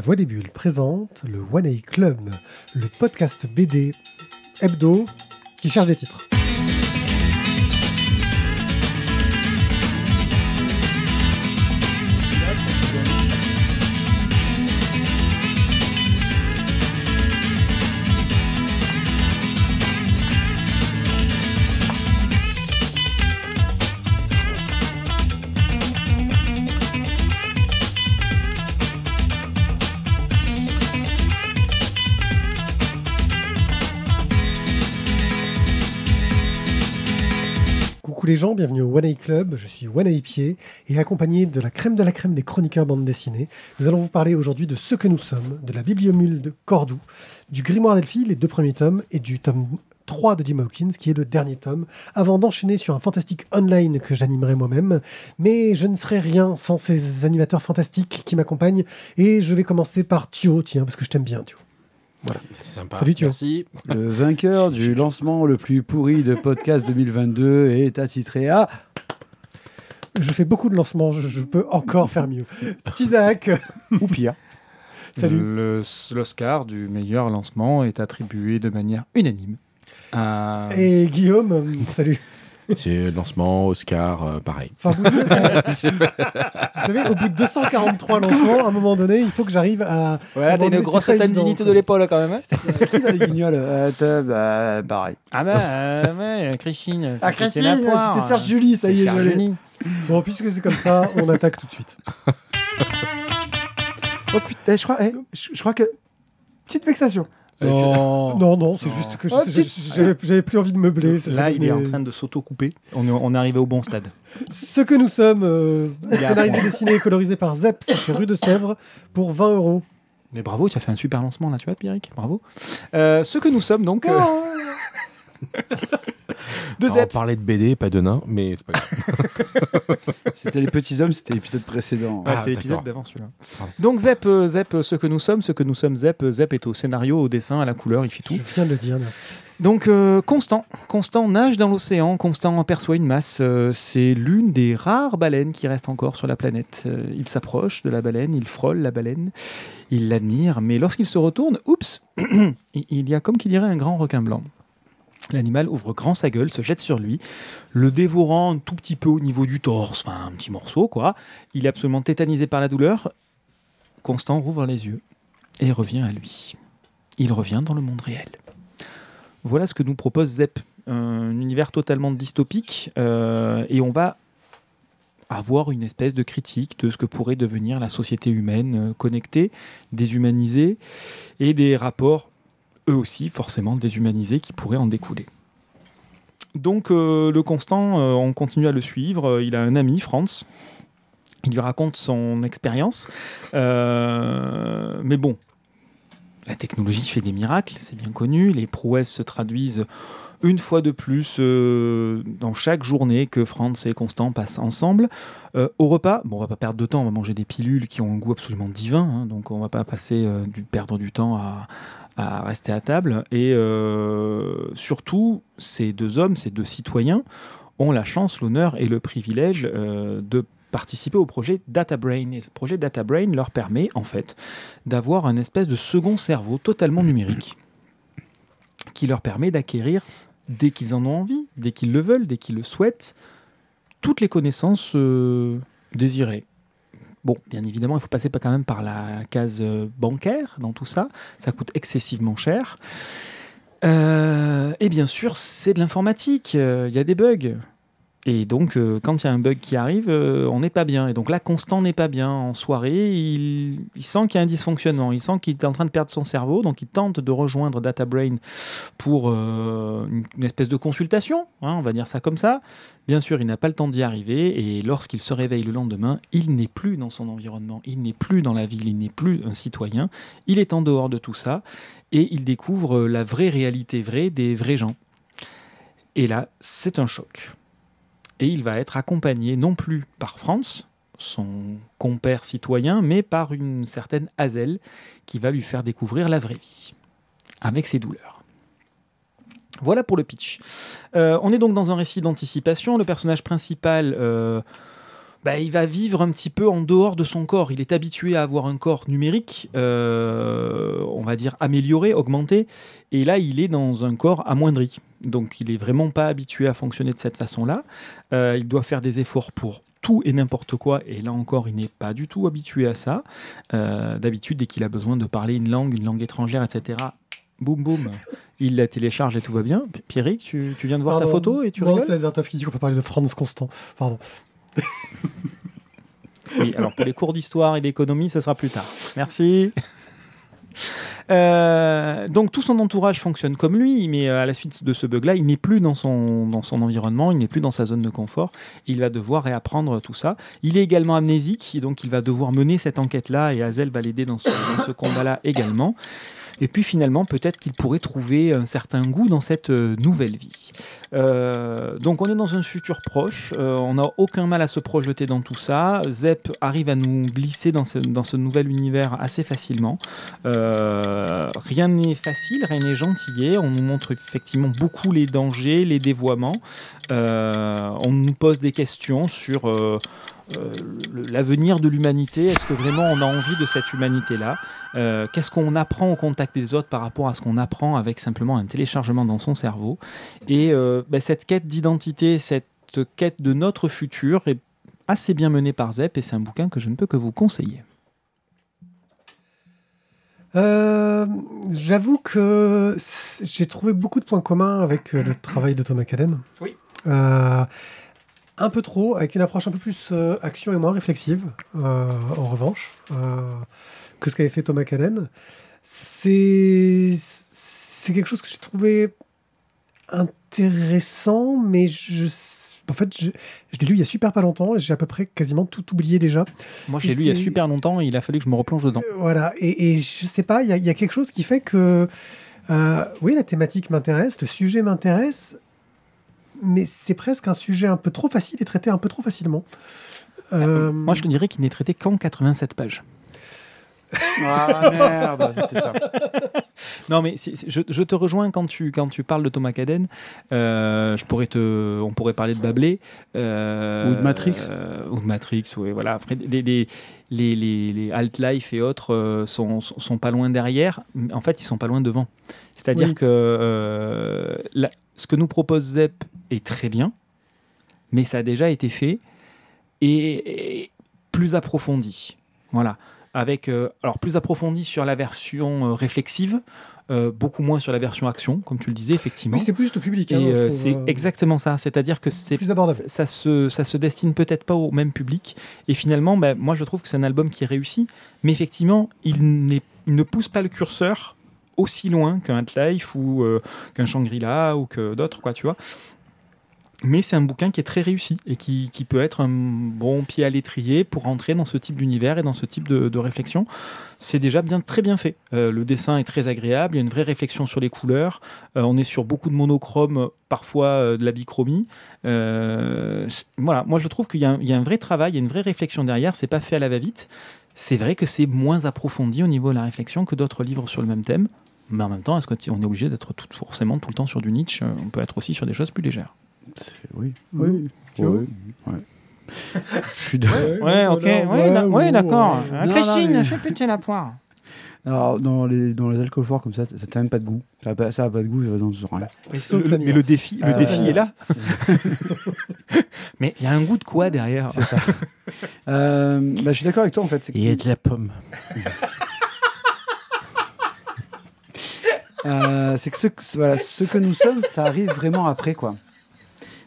La Voix des Bulles présente le One A Club, le podcast BD hebdo qui cherche des titres. Gens, bienvenue au One A Club, je suis One A Pied et accompagné de la crème de la crème des chroniqueurs bande dessinée, nous allons vous parler aujourd'hui de ce que nous sommes, de la bibliomule de Cordoue, du grimoire d'Elphie, les deux premiers tomes, et du tome 3 de Jim Hawkins, qui est le dernier tome, avant d'enchaîner sur un fantastique online que j'animerai moi-même. Mais je ne serai rien sans ces animateurs fantastiques qui m'accompagnent, et je vais commencer par Thio, tiens, parce que je t'aime bien, Thio. Sympa. Salut Thio. Merci. Le vainqueur du lancement le plus pourri de podcast 2022 est attitré à Je fais beaucoup de lancements, je, je peux encore faire mieux. Tizak, ou pire. salut. Le- L'Oscar du meilleur lancement est attribué de manière unanime à... Et Guillaume, salut. C'est lancement, Oscar, euh, pareil. Enfin, vous, euh, vous savez, au bout de 243 lancements, à un moment donné, il faut que j'arrive à. Ouais, t'as une c'est grosse quoi. de l'épaule quand même. hein. C'était qui dans les guignols euh, bah, Pareil. ah bah, euh, ouais, Christine. Ah, Christine, c'était Serge euh, Julie, ça y est, je. Bon, puisque c'est comme ça, on attaque tout de suite. Oh putain, je crois, eh, je, je crois que. Petite vexation. Non. Non, non, c'est juste que petite- j'avais plus envie de meubler. ça- ça Là, il est en train de s'auto-couper. On est, on est arrivé au bon stade. Ce que nous sommes, euh, scénarisé, dessiné et colorisé par Zep, chez Rue de Sèvres, pour 20 euros. Mais bravo, tu as fait un super lancement là, tu vois, Pierrick. Bravo. Euh, ce que nous sommes donc. euh, de Alors, on parlait de BD, pas de nains, mais c'est pas grave. C'était les petits hommes, c'était l'épisode précédent. Ouais, Ah, c'était l'épisode d'avant celui-là. Donc Zep, euh, Zep, ce que nous sommes, ce que nous sommes, Zep, Zep est au scénario, au dessin, à la couleur, il fait tout. Je viens de le dire. merci. Donc euh, Constant, Constant nage dans l'océan, Constant aperçoit une masse, euh, c'est l'une des rares baleines qui reste encore sur la planète. Euh, il s'approche de la baleine, il frôle la baleine, il l'admire, mais lorsqu'il se retourne, oups, il il y a comme qui dirait un grand requin blanc. L'animal ouvre grand sa gueule, se jette sur lui, le dévorant un tout petit peu au niveau du torse, enfin un petit morceau quoi. Il est absolument tétanisé par la douleur. Constant rouvre les yeux et revient à lui. Il revient dans le monde réel. Voilà ce que nous propose Zep, un univers totalement dystopique, euh, et on va avoir une espèce de critique de ce que pourrait devenir la société humaine euh, connectée, déshumanisée, et des rapports, eux aussi, forcément déshumanisés, qui pourraient en découler. Donc euh, le constant, euh, on continue à le suivre, Euh, il a un ami, Franz, il lui raconte son expérience, mais bon, la technologie fait des miracles, c'est bien connu. Les prouesses se traduisent une fois de plus dans chaque journée que Franz et Constant passent ensemble. Au repas, bon, on va pas perdre de temps, on va manger des pilules qui ont un goût absolument divin, hein, donc on va pas passer perdre du temps à, à rester à table. Et euh, surtout, ces deux hommes, ces deux citoyens, ont la chance, l'honneur et le privilège euh, de participer au projet Data Brain. Et ce projet Data Brain leur permet en fait d'avoir un espèce de second cerveau totalement numérique qui leur permet d'acquérir, dès qu'ils en ont envie, dès qu'ils le veulent, dès qu'ils le souhaitent, toutes les connaissances euh, désirées. Bon, bien évidemment, il faut passer pas quand même par la case euh, bancaire dans tout ça. Ça coûte excessivement cher. Euh, et bien sûr, c'est de l'informatique. euh, Il y a des bugs. Et donc, euh, quand il y a un bug qui arrive, euh, on n'est pas bien. Et donc là, Constant n'est pas bien. En soirée, il, sent qu'il y a un dysfonctionnement. Il sent qu'il est en train de perdre son cerveau. Donc, il tente de rejoindre DataBrain pour euh, une, une espèce de consultation. hein, on va dire ça comme ça. Bien sûr, il n'a pas le temps d'y arriver. Et lorsqu'il se réveille le lendemain, il n'est plus dans son environnement. Il n'est plus dans la ville. Il n'est plus un citoyen. Il est en dehors de tout ça. Et il découvre la vraie réalité vraie des vrais gens. Et là, c'est un choc et il va être accompagné non plus par Franz, son compère citoyen, mais par une certaine Hazel qui va lui faire découvrir la vraie vie, avec ses douleurs. Voilà pour le pitch. Euh, on est donc dans un récit d'anticipation. Le personnage principal euh, bah, il va vivre un petit peu en dehors de son corps. Il est habitué à avoir un corps numérique, euh, on va dire amélioré, augmenté, et là il est dans un corps amoindri. Donc il est vraiment pas habitué à fonctionner de cette façon-là. Euh, il doit faire des efforts pour tout et n'importe quoi, et là encore il n'est pas du tout habitué à ça. Euh, D'habitude, dès qu'il a besoin de parler une langue, une langue étrangère, etc., boum boum, il la télécharge et tout va bien. Pierrick, tu, tu viens de voir ta photo et tu Non, rigoles? c'est Azertov qui dit qu'on peut parler de Franz Constant. Pardon. Oui, alors pour les cours d'histoire et d'économie, ça sera plus tard. Merci. Euh, donc tout son entourage fonctionne comme lui, mais euh, à la suite de ce bug-là, il n'est plus dans son, dans son environnement, il n'est plus dans sa zone de confort. Il va devoir réapprendre tout ça. Il est également amnésique, donc il va devoir mener cette enquête-là, et Hazel va l'aider dans ce combat-là également. Et puis finalement, peut-être qu'il pourrait trouver un certain goût dans cette euh, nouvelle vie. Euh, donc on est dans un futur proche, euh, on n'a aucun mal à se projeter dans tout ça. Zep arrive à nous glisser dans ce, nouvel univers assez facilement. Rien n'est facile, rien n'est gentillé. On nous montre effectivement beaucoup les dangers, les dévoiements. On nous pose des questions sur euh, l'avenir de l'humanité. Est-ce que vraiment on a envie de cette humanité-là? Euh, Qu'est-ce qu'on apprend au contact des autres par rapport à ce qu'on apprend avec simplement un téléchargement dans son cerveau? Et euh, ben, cette quête d'identité, cette quête de notre futur est assez bien menée par Zep et c'est un bouquin que je ne peux que vous conseiller. Euh, J'avoue que j'ai trouvé beaucoup de points communs avec le travail de Thomas Caden. Oui. Euh, un peu trop, avec une approche un peu plus euh, action et moins réflexive, euh, en revanche, euh, que ce qu'avait fait Thomas Caden. C'est c'est quelque chose que j'ai trouvé intéressant, mais je, en fait, je, je l'ai lu il y a super pas longtemps et j'ai à peu près quasiment tout oublié déjà. Moi, je l'ai lu il y a super longtemps et il a fallu que je me replonge dedans. Voilà, et, et je sais pas, il y, a- il y a quelque chose qui fait que, oui, la thématique m'intéresse, le sujet m'intéresse, mais c'est presque un sujet un peu trop facile et traité un peu trop facilement. Euh, Moi, je te dirais qu'il n'est traité qu'en 87 pages. Ah merde, c'était ça. Non, mais je, je te rejoins quand tu, quand tu parles de Thomas Caden. Euh, je pourrais te, on pourrait parler de Bablé. euh, Ou de Matrix. euh, ou de Matrix, oui, voilà. Après, les, les, les, les, les Alt-Life et autres euh, sont, sont, sont pas loin derrière. En fait, ils sont pas loin devant. C'est-à-dire Oui. que euh, la- ce que nous propose Zep est très bien, mais ça a déjà été fait et, et plus approfondi. Voilà. Avec, euh, alors plus approfondi sur la version euh, réflexive, euh, beaucoup moins sur la version action, comme tu le disais, effectivement. oui, c'est plus au public. Hein, c'est exactement ça. C'est-à-dire que c'est plus abordable. ça, se, ça se destine peut-être pas au même public. Et finalement, ben, moi, je trouve que c'est un album qui est réussi. Mais effectivement, il ne pousse pas le curseur aussi loin qu'un Life ou euh, qu'un Shangri-La ou que d'autres, quoi, tu vois. Mais c'est un bouquin qui est très réussi et qui, qui peut être un bon pied à l'étrier pour rentrer dans ce type d'univers et dans ce type de, réflexion. C'est déjà bien, très bien fait. Euh, le dessin est très agréable, il y a une vraie réflexion sur les couleurs. Euh, on est sur beaucoup de monochrome, parfois de la bichromie. Voilà, moi je trouve qu'il y, y a un vrai travail, il y a une vraie réflexion derrière. C'est pas fait à la va-vite. C'est vrai que c'est moins approfondi au niveau de la réflexion que d'autres livres sur le même thème. Mais en même temps, est-ce qu'on est obligé d'être tout, forcément tout le temps sur du niche On peut être aussi sur des choses plus légères. Oui. Oui. Oui. Oui. ouais. Je suis d'accord. Ouais, ok, voilà, ouais, d'accord. ouais. Euh, Non, Christine, non, mais- je fais péter la poire. Alors, dans les, dans les alcools forts comme ça, ça n'a même pas de goût. Ça n'a pas, ça a pas de goût, ça va dans rien. Sauf le- mais le défi, le Ah, défi est là. mais il y a un goût de quoi derrière C'est ça. Euh, bah, je suis d'accord avec toi en fait. c'est Il y a de la pomme. Euh, c'est que ce, que- voilà, ce que nous sommes, ça arrive vraiment après, quoi.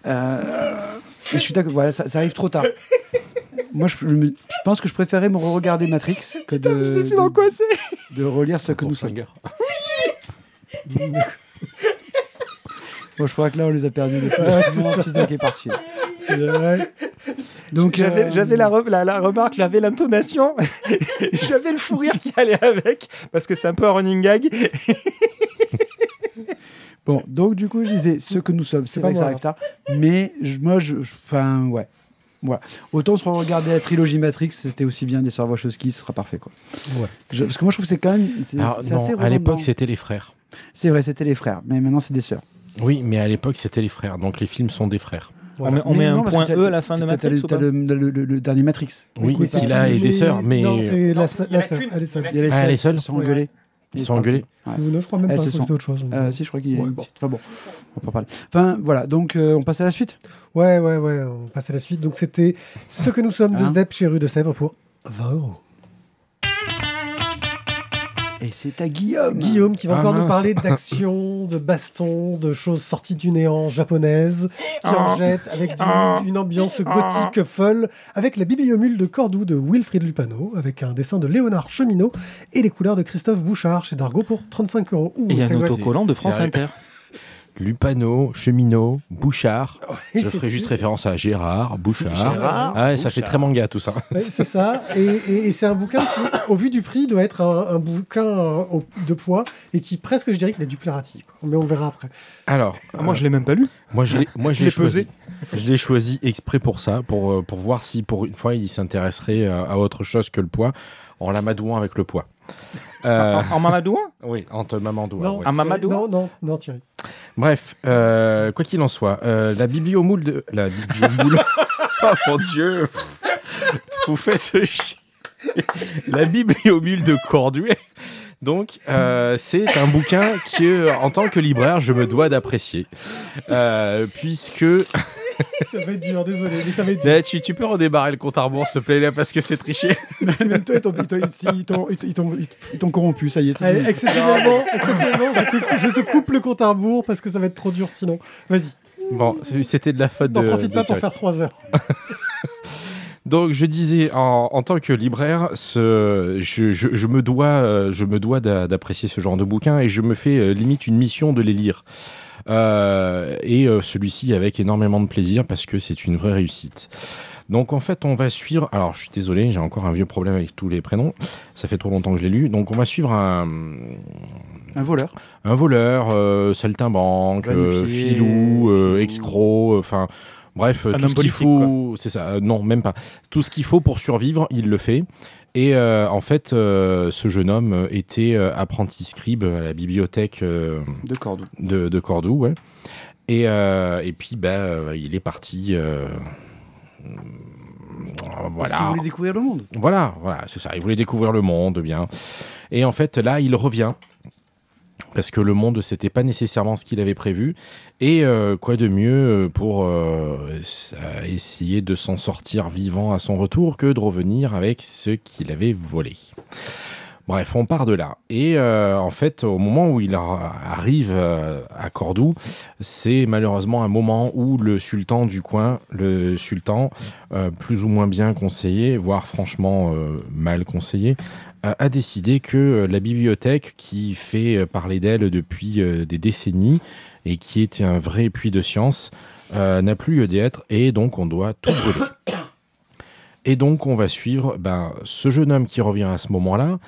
Euh, je suis d'accord, voilà, ça, ça arrive trop tard. Moi, je, je me- je pense que je préférais me re-regarder Matrix que de, de, de relire ce que nous sommes. Bon, je crois que là, on les a perdus. Les Ouais, Zach est parti. C'est vrai. Donc, J'avais euh, j'avais la, re- la, la remarque, j'avais l'intonation, j'avais le fou rire qui allait avec, parce que c'est un peu un running gag. Bon, donc du coup, je disais ce que nous sommes. C'est vrai que ça arrive tard. Mais je- moi, je. je- Enfin, ouais. Voilà. Autant se regarder la trilogie Matrix, c'était aussi bien des Sœurs Wachowski, ce sera parfait. Quoi. Ouais. Je- parce que moi, je trouve que c'est quand même. C'est Alors, c'est non, assez à l'époque, c'était les frères. C'est vrai, c'était les frères. Mais maintenant, c'est des sœurs. Oui, mais à l'époque, c'était les frères. Donc les films sont des frères. On met, on Mais met non, un point E à la fin de Matrix t'as ou le- le, le- le- le dernier Matrix. Oui, il a et des les- sœurs, mais Non, c'est la, seule- en la seule. Elle est seule. Ah, qui sont engueulés. Ils sont engueulés. Ouais. Ou non, je crois même Elles pas. se je crois que sont- c'est autre chose. Euh, si, je crois qu'il y a Ouais, une bon. petite- Enfin bon, on va pas parler. Enfin, voilà, donc euh, on passe à la suite. Ouais, ouais, ouais, on passe à la suite. Donc c'était Ce que nous sommes de Hein Zep chez Rue de Sèvres pour 20 euros. C'est à Guillaume. Guillaume qui va Ah, encore nous parler d'action, de baston, de choses sorties du néant japonaise, qui Ah. en jette avec du- une ambiance gothique folle, avec la bibliomule de Cordoue de Wilfried Lupano, avec un dessin de Léonard Cheminot et les couleurs de Christophe Bouchard chez Dargo pour 35 euros. Ouh, Et un autocollant de France Inter. Lupano, Cheminot, Bouchard. Et Je c'est- ferai juste référence à Gérard, Bouchard. Gérard, Ah ouais, ça fait très manga tout ça. Ouais, c'est ça. Et, et- et c'est un bouquin qui, au vu du prix, doit être un, un bouquin euh, au- de poids et qui presque, je dirais, qu'il est du. Mais on verra après. Alors, Ah, moi, je l'ai même pas lu. moi je l'ai, moi je Je l'ai choisi. Je l'ai choisi exprès pour ça, pour euh, pour voir si pour une fois il s'intéresserait euh, à autre chose que le poids, en l'amadouant avec le poids. Euh, En, en Mamadouin oui, en te mamandouant. Non, oui. Un Mamadou Non, non, non, Thierry. Bref, euh, quoi qu'il en soit, euh, la bibliomoule de la bibliomoule. oh mon dieu, vous faites ce chier. La bibliomule de Corduet. Donc, euh, c'est un bouquin que, en tant que libraire, je me dois d'apprécier, Euh, puisque Ça va être dur, désolé, mais ça va être dur. Eh, tu, tu peux redémarrer le compte à rebours, s'il te plaît, là, parce que c'est triché. Même toi, ils t'ont- ils t'ont- ils t'ont- ils t'ont- ils t'ont corrompu, ça y est. c'est Allez, fini. exceptionnellement, exceptionnellement je, te, je te coupe le compte à rebours parce que ça va être trop dur sinon. Vas-y, Bon, c'était de la faute de. n'en profite de pas pour Thierry. faire 3 heures. Donc je disais en, en tant que libraire, ce, je, je- je me dois, euh, je me dois d'a- d'apprécier ce genre de bouquins et je me fais euh, limite une mission de les lire. Euh, et euh, celui-ci avec énormément de plaisir parce que c'est une vraie réussite. Donc en fait on va suivre. Alors je suis désolé, j'ai encore un vieux problème avec tous les prénoms. Ça fait trop longtemps que je l'ai lu. Donc on va suivre un, Un voleur. un voleur, euh, saltimbanque, euh, filou, euh, escroc, enfin bref, Un tout ce qu'il faut, c'est ça, non même pas, tout ce qu'il faut pour survivre, il le fait. Et euh, en fait, euh, ce jeune homme euh, était apprenti scribe à la bibliothèque euh, De Cordoue. de, de Cordoue, ouais. Et, et puis, bah, il est parti. Parce voilà. qu'il voulait découvrir le monde. Voilà, voilà, c'est ça. Il voulait découvrir le monde, bien. Et en fait, là, il revient. Parce que le monde, c'était pas nécessairement ce qu'il avait prévu. Et euh, quoi de mieux pour euh, essayer de s'en sortir vivant à son retour que de revenir avec ce qu'il avait volé. Bref, on part de là. Et euh, en fait, au moment où il ar- arrive euh, à Cordoue, c'est malheureusement un moment où le sultan du coin, le sultan, euh, plus ou moins bien conseillé, voire franchement euh, mal conseillé, a- décidé que euh, la bibliothèque, qui fait euh, parler d'elle depuis euh, des décennies et qui est un vrai puits de science, n'a plus lieu d'être et donc on doit tout brûler. Et donc on va suivre ben, ce jeune homme qui revient à ce moment-là,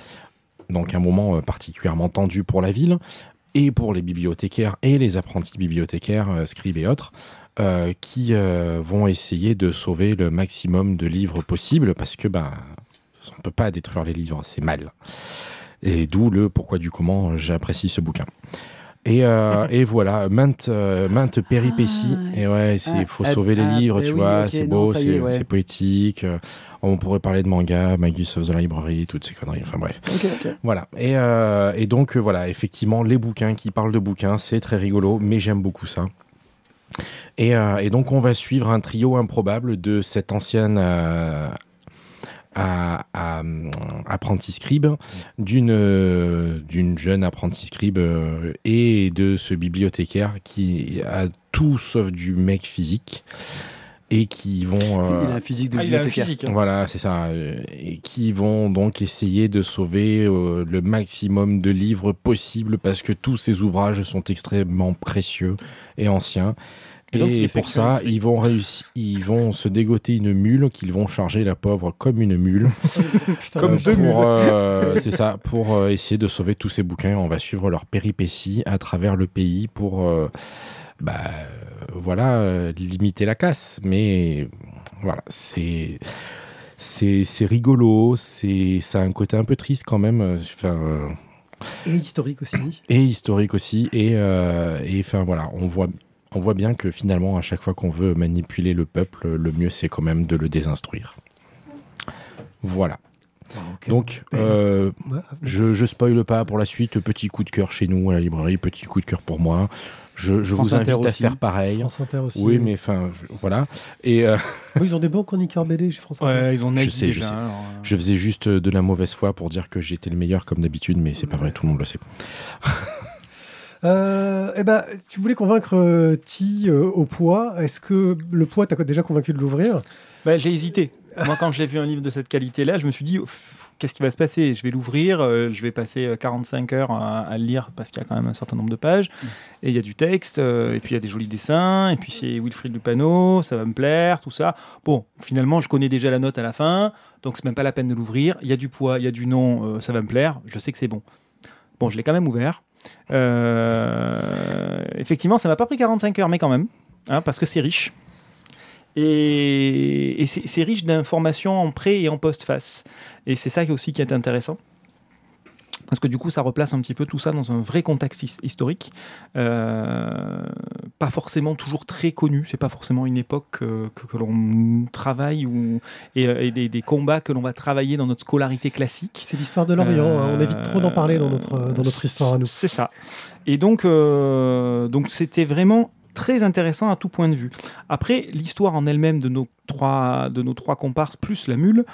donc un moment particulièrement tendu pour la ville et pour les bibliothécaires et les apprentis bibliothécaires, scribes et autres, qui vont essayer de sauver le maximum de livres possible parce que ben on peut pas détruire les livres, c'est mal. Et d'où le pourquoi du comment j'apprécie ce bouquin. Et, euh, et voilà, maintes, euh, maintes péripéties. Ah, et ouais, c'est ah, faut ah, sauver les ah, livres, eh tu oui, vois, c'est beau, c'est ouais. poétique. euh, on pourrait parler de manga, Magus of the Library, toutes ces conneries. Enfin bref. Voilà. Et, euh, et donc, voilà, effectivement, les bouquins qui parlent de bouquins, c'est très rigolo, mais j'aime beaucoup ça. Et, euh, et donc, on va suivre un trio improbable de cette ancienne à- à- apprenti scribe, d'une euh, d'une jeune apprenti scribe euh, et de ce bibliothécaire qui a tout sauf du mec physique et qui vont. euh, Il a un physique de Ah, il a un bibliothécaire. physique. hein. voilà, c'est ça. euh, Et qui vont donc essayer de sauver euh, le maximum de livres possible parce que tous ces ouvrages sont extrêmement précieux et anciens. Et donc, pour ça, ils vont réussir, ils vont se dégoter une mule qu'ils vont charger la pauvre comme une mule. Putain, Comme deux pour, euh, c'est ça, pour euh, essayer de sauver tous ces bouquins. On va suivre leurs péripéties à travers le pays pour, euh, bah, voilà, limiter la casse. Mais voilà, c'est. C'est c'est rigolo, c'est ça a un côté un peu triste quand même, enfin, euh, Et historique aussi. et historique aussi. Et, euh, et enfin voilà, on voit on voit bien que finalement, à chaque fois qu'on veut manipuler le peuple, le mieux c'est quand même de le désinstruire. Voilà. Ah. Donc, euh, Ouais, je, je spoile pas pour la suite. Petit coup de cœur chez nous à la librairie, petit coup de cœur pour moi. Je, vous invite Inter à aussi. faire pareil. France Inter aussi. Oui, mais enfin, je- voilà. Et euh, Oui, ils ont des bons chroniqueurs BD chez France Inter. Ouais, ils ont Je sais, je sais. alors, euh, je faisais juste de la mauvaise foi pour dire que j'étais le meilleur comme d'habitude, mais c'est pas vrai, tout le monde le sait. Euh, eh ben, tu voulais convaincre euh, Ti euh, au poids. Est-ce que le poids t'a déjà convaincu de l'ouvrir? Bah, j'ai hésité. Moi, quand j'ai vu un livre de cette qualité-là, je me suis dit, qu'est-ce qui va se passer? Je vais l'ouvrir, euh, je vais passer euh, 45 heures à, à le lire parce qu'il y a quand même un certain nombre de pages, et il y a du texte, euh, et puis il y a des jolis dessins, et puis c'est Wilfried Lupano, ça va me plaire, tout ça. Bon, finalement, je connais déjà la note à la fin, donc c'est même pas la peine de l'ouvrir. Il y a du poids, il y a du nom, euh, ça va me plaire, je sais que c'est bon. Bon, je l'ai quand même ouvert. Euh, effectivement, ça m'a pas pris 45 heures, mais quand même, hein, parce que c'est riche. Et, et c'est riche d'informations en pré et en post-face. Et c'est ça aussi qui est intéressant. Parce que du coup, ça replace un petit peu tout ça dans un vrai contexte his- historique. Euh, pas forcément toujours très connu. C'est pas forcément une époque euh, que, que l'on travaille ou, et, euh, et des, des combats que l'on va travailler dans notre scolarité classique. C'est l'histoire de l'Orient. Euh, hein. On évite trop d'en parler dans notre, dans notre histoire à nous. C'est ça. Et donc, donc c'était vraiment très intéressant à tout point de vue. Après, l'histoire en elle-même de nos trois de nos trois comparses plus la mule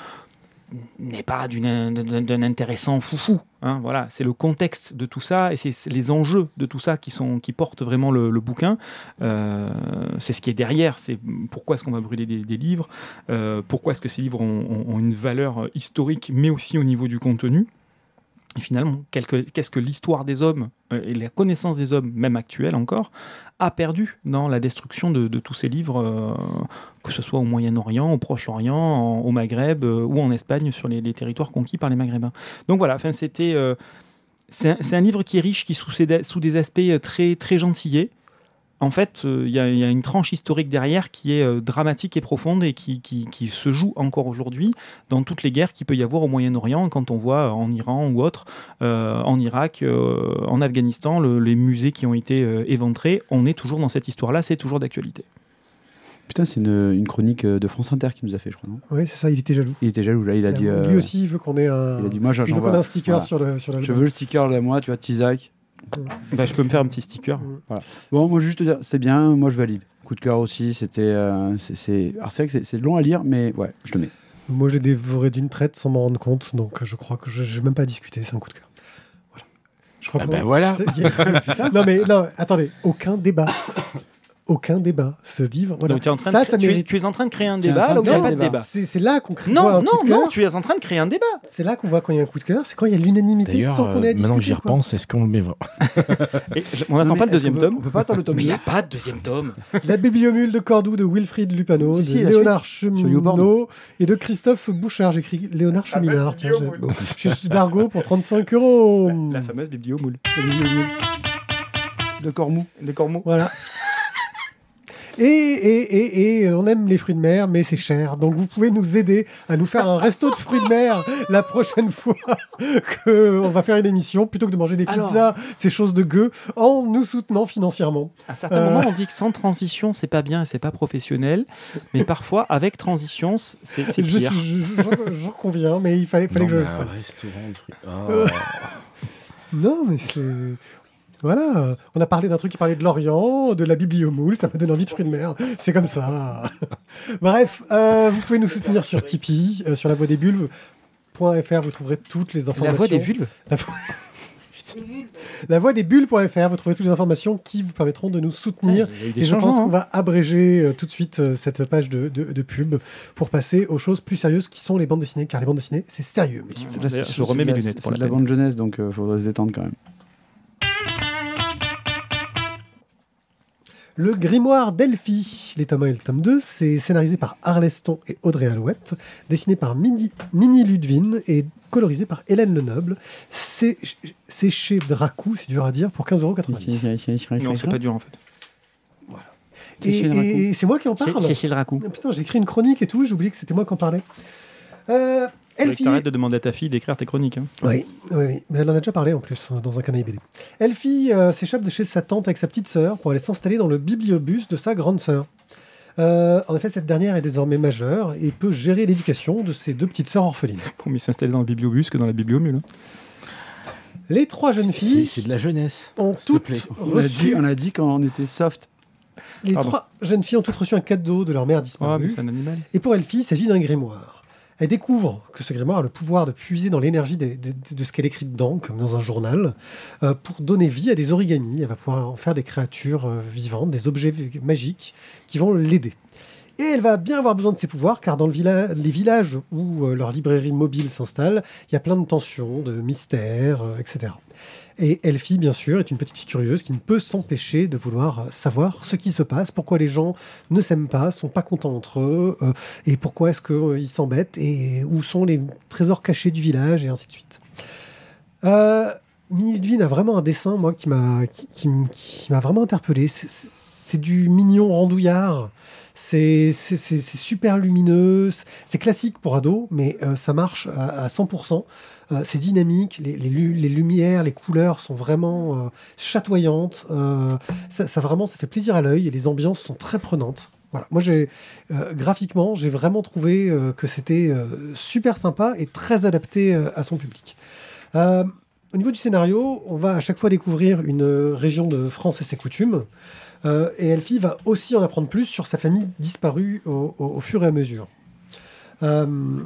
n'est pas d'un intéressant foufou. Hein, voilà, c'est le contexte de tout ça et c'est les enjeux de tout ça qui sont qui portent vraiment le, bouquin. Euh, c'est ce qui est derrière. C'est pourquoi est-ce qu'on va brûler des, livres euh, Pourquoi est-ce que ces livres ont une valeur historique, mais aussi au niveau du contenu et finalement, qu'est-ce que l'histoire des hommes euh, et la connaissance des hommes, même actuelle encore, a perdu dans la destruction de, tous ces livres, euh, que ce soit au Moyen-Orient, au Proche-Orient, en- au Maghreb euh, ou en Espagne, sur les, territoires conquis par les Maghrébins. Donc voilà, c'était. c'est un, livre qui est riche, qui sous, sous des aspects très, très gentillés. En fait, euh, il y, a- il y a une tranche historique derrière qui est euh, dramatique et profonde et qui, qui- qui se joue encore aujourd'hui dans toutes les guerres qu'il peut y avoir au Moyen-Orient, quand on voit euh, en Iran ou autre, euh, en Irak, euh, en Afghanistan, le- les musées qui ont été euh, éventrés, on est toujours dans cette histoire-là, c'est toujours d'actualité. Putain, c'est une, une chronique de France Inter qui nous a fait, je crois. Non? Oui, c'est ça, il était jaloux. il était jaloux, là. Il a dit. euh, Lui aussi, il veut qu'on ait un, Il a dit, moi, il veut qu'on ait vois- un sticker voilà. sur le sur la Je veux le sticker là, moi, tu vois, Tizak. Bah, je peux me faire un petit sticker. Bon, moi, juste te dire, c'était bien, moi, je valide. Coup de cœur aussi, c'était. euh, c'est- c'est c'est vrai que c'est- c'est long à lire, mais ouais, je te mets. Moi, j'ai dévoré d'une traite sans m'en rendre compte, donc je crois que je ne vais même pas discuter, c'est un coup de cœur. Voilà. Je crois Ah ben voilà. non mais non, attendez, aucun débat. Aucun débat. Ce livre, voilà. Donc, tu, es en train ça, de, ça tu, es, mérite. tu es en train de créer un débat train là de où il n'y a pas de débat. débat. C'est là qu'on crée Non, voit un non, coup de cœur. non, tu es en train de créer un débat. C'est là qu'on voit quand il y a un coup de cœur. C'est quand il y a l'unanimité D'ailleurs, sans qu'on ait à euh, maintenant que j'y repense, est-ce qu'on le met on n'attend pas le deuxième tome. On peut pas attendre le tome Mais il n'y 2. a pas de deuxième tome. La bibliomule de Cordoue de Wilfried Lupano, Si, si, de Léonard. Cheminot et de Christophe Bouchard. J'écris Léonard Cheminard. Tiens, j'ai- j'ai Dargo pour 35 euros. La fameuse bibliomoule. De Cormou. Des cormeaux. Voilà. Et, et, et, et on aime les fruits de mer, mais c'est cher. Donc vous pouvez nous aider à nous faire un resto de fruits de mer la prochaine fois qu'on va faire une émission, plutôt que de manger des Alors. pizzas, ces choses de gueux, en nous soutenant financièrement. À certains Euh. moments, on dit que sans transition, c'est pas bien et c'est pas professionnel. Mais parfois, avec transition, c'est Je pire. je- conviens, mais il fallait, fallait Non, que je... un restaurant de trucs. Ah. Non, mais c'est... Voilà, on a parlé d'un truc qui parlait de l'Orient, de la bibliomoule, ça m'a donné envie de fruits de mer, c'est comme ça. Bref, euh, vous pouvez nous soutenir sur Tipeee, euh, sur la voie des bulles.fr, vous trouverez toutes les La informations. voix des vulves. La voix, la voix des bulles.fr, vous trouverez toutes les informations qui vous permettront de nous soutenir. Et je pense changements, qu'on hein. va abréger euh, tout de suite euh, cette page de, de- de pub pour passer aux choses plus sérieuses qui sont les bandes dessinées, car les bandes dessinées, c'est sérieux, messieurs. Là, je remets mes la- lunettes C'est de la la bande jeunesse, donc il faudrait se détendre quand même. Le grimoire d'Elphi, les tomes 1 et le tome 2, c'est scénarisé par Arleston et Audrey Alouette, dessiné par Mini, Mini Ludwin et colorisé par Hélène Lenoble. C'est chez Dracou, c'est dur à dire, pour 15,90€. Non, c'est pas dur en fait. Et, c'est moi qui en parle C'est chez Dracou. Ah, Putain, j'ai écrit une chronique et tout, j'ai oublié que c'était moi qui en parlais. Euh, Elfie. t'arrêtes de demander à ta fille d'écrire tes chroniques. hein. Oui, oui, oui. Mais elle en a déjà parlé en plus euh, dans un canaille BD. Elfie euh, s'échappe de chez sa tante avec sa petite sœur pour aller s'installer dans le bibliobus de sa grande sœur. Euh, en effet, cette dernière est désormais majeure et peut gérer l'éducation de ses deux petites sœurs orphelines. Pour mieux s'installer dans le bibliobus que dans la bibliomule. hein. Les trois jeunes filles c'est de la jeunesse. ont toutes plaît. On a, dit, reçu, on a dit quand on était soft. les Pardon. trois jeunes filles ont toutes reçu un cadeau de leur mère Ah, disparue. mais c'est un animal. Et pour Elfie, il s'agit d'un grimoire. Elle découvre que ce grimoire a le pouvoir de puiser dans l'énergie de, ce qu'elle écrit dedans, comme dans un journal, euh, pour donner vie à des origamis. Elle va pouvoir en faire des créatures euh, vivantes, des objets magiques qui vont l'aider. Et elle va bien avoir besoin de ses pouvoirs, car dans le les villages où euh, leur librairie mobile s'installe, il y a plein de tensions, de mystères, euh, etc. Et Elfie, bien sûr, est une petite fille curieuse qui ne peut s'empêcher de vouloir euh, savoir ce qui se passe, pourquoi les gens ne s'aiment pas, sont pas contents entre eux, et pourquoi est-ce qu'ils s'embêtent, et où sont les trésors cachés du village, et ainsi de suite. Euh, a vraiment un dessin, moi, qui m'a vraiment interpellé. C'est du mignon randouillard. C'est super lumineux. C'est- classique pour ado, mais euh, ça marche à, à 100%. Euh, c'est dynamique. Les, les lu- les lumières, les couleurs sont vraiment euh, chatoyantes. Ça, vraiment, fait plaisir à l'œil et les ambiances sont très prenantes. Voilà. Moi, j'ai graphiquement, j'ai vraiment trouvé que c'était super sympa et très adapté à son public. Au niveau du scénario, on va à chaque fois découvrir une région de France et ses coutumes. Euh, et Elfie va aussi en apprendre plus sur sa famille disparue au, fur et à mesure. Euh,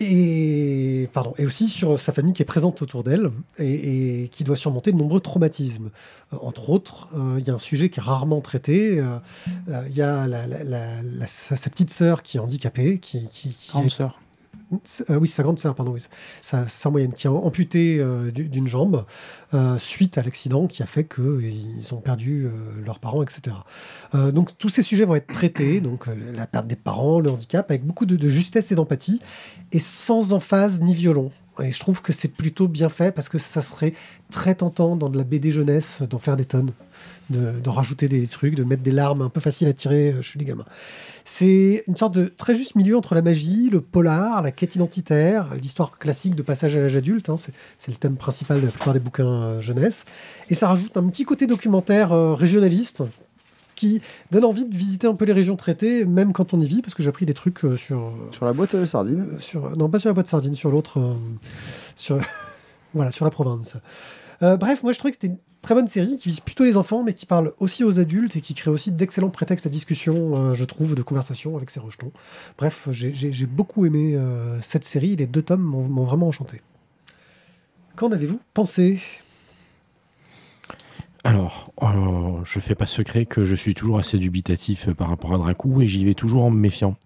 et, pardon, et aussi sur sa famille qui est présente autour d'elle et, qui doit surmonter de nombreux traumatismes. Euh, entre autres, il y a un sujet qui est rarement traité. Il y a sa, petite sœur qui est handicapée, qui, Grande sœur. Euh, oui, sa grande sœur, pardon, oui, sa sœur moyenne, qui est amputée euh, du- d'une jambe euh, suite à l'accident qui a fait qu'ils ont perdu leurs parents, etc. Donc tous ces sujets vont être traités, donc la perte des parents, le handicap, avec beaucoup de justesse et d'empathie, et sans emphase ni violon. Et je trouve que c'est plutôt bien fait parce que ça serait très tentant dans de la BD jeunesse d'en faire des tonnes, de, de rajouter des trucs, de mettre des larmes un peu faciles à tirer euh, chez les gamins. C'est une sorte de très juste milieu entre la magie, le polar, la quête identitaire, l'histoire classique de passage à l'âge adulte. hein, c'est, c'est le thème principal de la plupart des bouquins euh, jeunesse. Et ça rajoute un petit côté documentaire euh, régionaliste qui donne envie de visiter un peu les régions traitées, même quand on y vit, parce que j'ai appris des trucs euh, sur, euh, Sur la boîte de sardines. sur non pas sur la boîte sardine, sur l'autre, euh, sur voilà, sur la Provence. Euh, bref, moi je trouvais que c'était une très bonne série qui vise plutôt les enfants, mais qui parle aussi aux adultes et qui crée aussi d'excellents prétextes à discussion, euh, je trouve, de conversation avec ses rejetons. Bref, j'ai- beaucoup aimé euh, cette série. Les deux tomes m'ont vraiment enchanté. Qu'en avez-vous pensé? Alors, euh, je fais pas secret que je suis toujours assez dubitatif euh, par rapport à Dracou et j'y vais toujours en me méfiant.